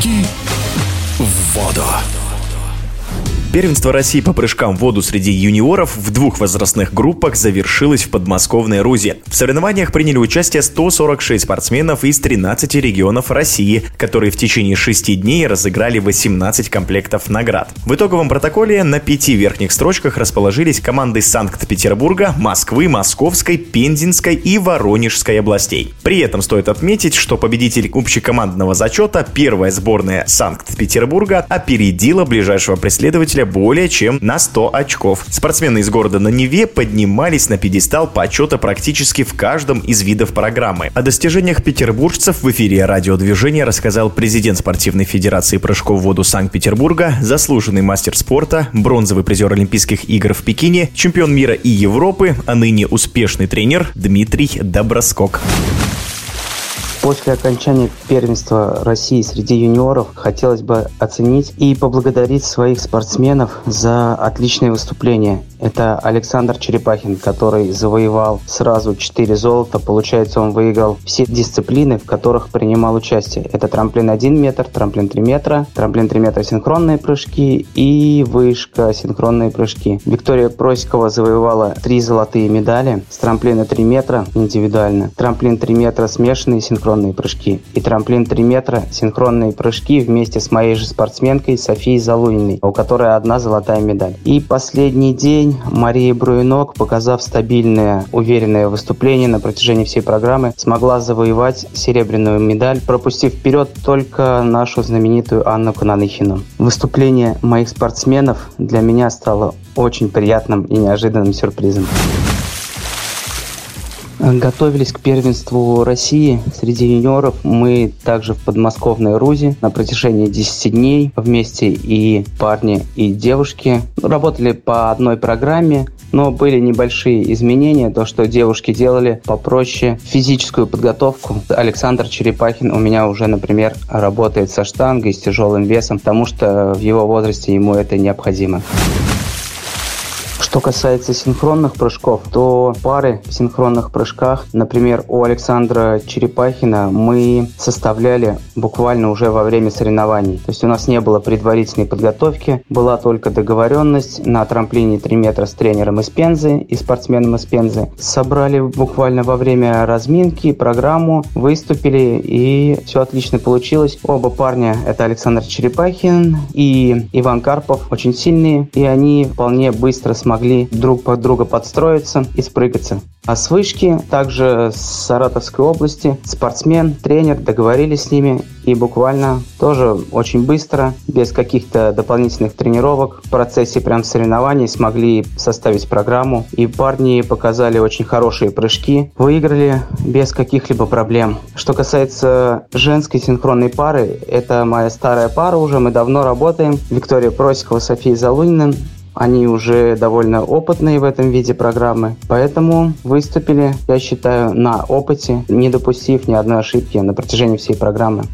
Прыжки в воду. Первенство России по прыжкам в воду среди юниоров в двух возрастных группах завершилось в подмосковной Рузе. В соревнованиях приняли участие 146 спортсменов из 13 регионов России, которые в течение шести дней разыграли 18 комплектов наград. В итоговом протоколе на пяти верхних строчках расположились команды Санкт-Петербурга, Москвы, Московской, Пензенской и Воронежской областей. При этом стоит отметить, что победитель общекомандного зачета, первая сборная Санкт-Петербурга, опередила ближайшего преследователя победителя более чем на 100 очков. Спортсмены из города на Неве поднимались на пьедестал почета практически в каждом из видов программы. О достижениях петербуржцев в эфире радиодвижения рассказал президент спортивной федерации прыжков в воду Санкт-Петербурга, заслуженный мастер спорта, бронзовый призер Олимпийских игр в Пекине, чемпион мира и Европы, а ныне успешный тренер Дмитрий Доброскок. После окончания первенства России среди юниоров хотелось бы оценить и поблагодарить своих спортсменов за отличное выступление. Это Александр Черепахин, который завоевал сразу 4 золота. Получается, он выиграл все дисциплины, в которых принимал участие. Это трамплин 1 метр, трамплин 3 метра, трамплин 3 метра синхронные прыжки и вышка синхронные прыжки. Виктория Просикова завоевала 3 золотые медали с трамплина 3 метра индивидуально, трамплин 3 метра смешанные синхронные прыжки и трамплин 3 метра синхронные прыжки вместе с моей же спортсменкой Софией Залуниной, у которой одна золотая медаль. И последний день день Мария Бруинок, показав стабильное, уверенное выступление на протяжении всей программы, смогла завоевать серебряную медаль, пропустив вперед только нашу знаменитую Анну Кананыхину. Выступление моих спортсменов для меня стало очень приятным и неожиданным сюрпризом. Готовились к первенству России среди юниоров. Мы также в подмосковной Рузе на протяжении 10 дней вместе и парни, и девушки. Работали по одной программе, но были небольшие изменения. То, что девушки делали попроще физическую подготовку. Александр Черепахин у меня уже, например, работает со штангой, с тяжелым весом, потому что в его возрасте ему это необходимо. Что касается синхронных прыжков, то пары в синхронных прыжках, например, у Александра Черепахина мы составляли буквально уже во время соревнований. То есть у нас не было предварительной подготовки, была только договоренность на трамплине 3 метра с тренером из Пензы и спортсменом из Пензы. Собрали буквально во время разминки программу, выступили и все отлично получилось. Оба парня это Александр Черепахин и Иван Карпов, очень сильные, и они вполне быстро смогли могли друг под друга подстроиться и спрыгаться. А с вышки, также с Саратовской области, спортсмен, тренер договорились с ними и буквально тоже очень быстро, без каких-то дополнительных тренировок, в процессе прям соревнований смогли составить программу. И парни показали очень хорошие прыжки, выиграли без каких-либо проблем. Что касается женской синхронной пары, это моя старая пара уже, мы давно работаем. Виктория Просикова, София Залунина. Они уже довольно опытные в этом виде программы, поэтому выступили, я считаю, на опыте, не допустив ни одной ошибки на протяжении всей программы.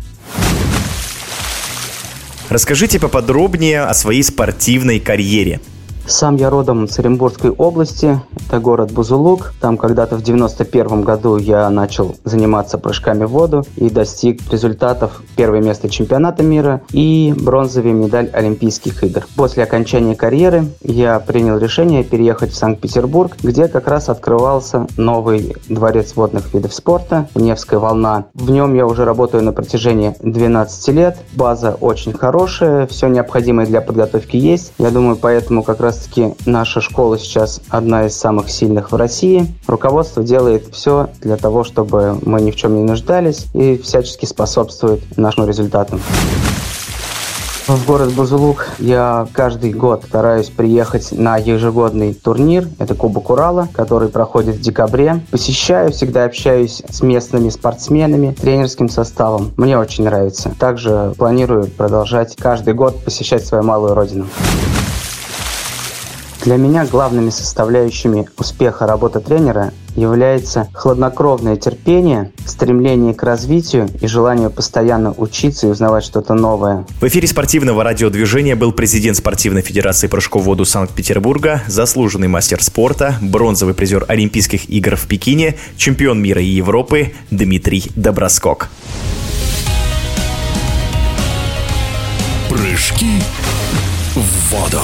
Расскажите поподробнее о своей спортивной карьере. Сам я родом с Оренбургской области, это город Бузулук. Там когда-то в 91 году я начал заниматься прыжками в воду и достиг результатов первое место чемпионата мира и бронзовая медаль Олимпийских игр. После окончания карьеры я принял решение переехать в Санкт-Петербург, где как раз открывался новый дворец водных видов спорта «Невская волна». В нем я уже работаю на протяжении 12 лет. База очень хорошая, все необходимое для подготовки есть. Я думаю, поэтому как раз раз-таки наша школа сейчас одна из самых сильных в России. Руководство делает все для того, чтобы мы ни в чем не нуждались и всячески способствует нашим результатам. В город Бузулук я каждый год стараюсь приехать на ежегодный турнир. Это Кубок Урала, который проходит в декабре. Посещаю, всегда общаюсь с местными спортсменами, тренерским составом. Мне очень нравится. Также планирую продолжать каждый год посещать свою малую родину. Для меня главными составляющими успеха работы тренера является хладнокровное терпение, стремление к развитию и желание постоянно учиться и узнавать что-то новое. В эфире спортивного радиодвижения был президент спортивной федерации прыжков в воду Санкт-Петербурга, заслуженный мастер спорта, бронзовый призер Олимпийских игр в Пекине, чемпион мира и Европы Дмитрий Доброскок. Прыжки в воду.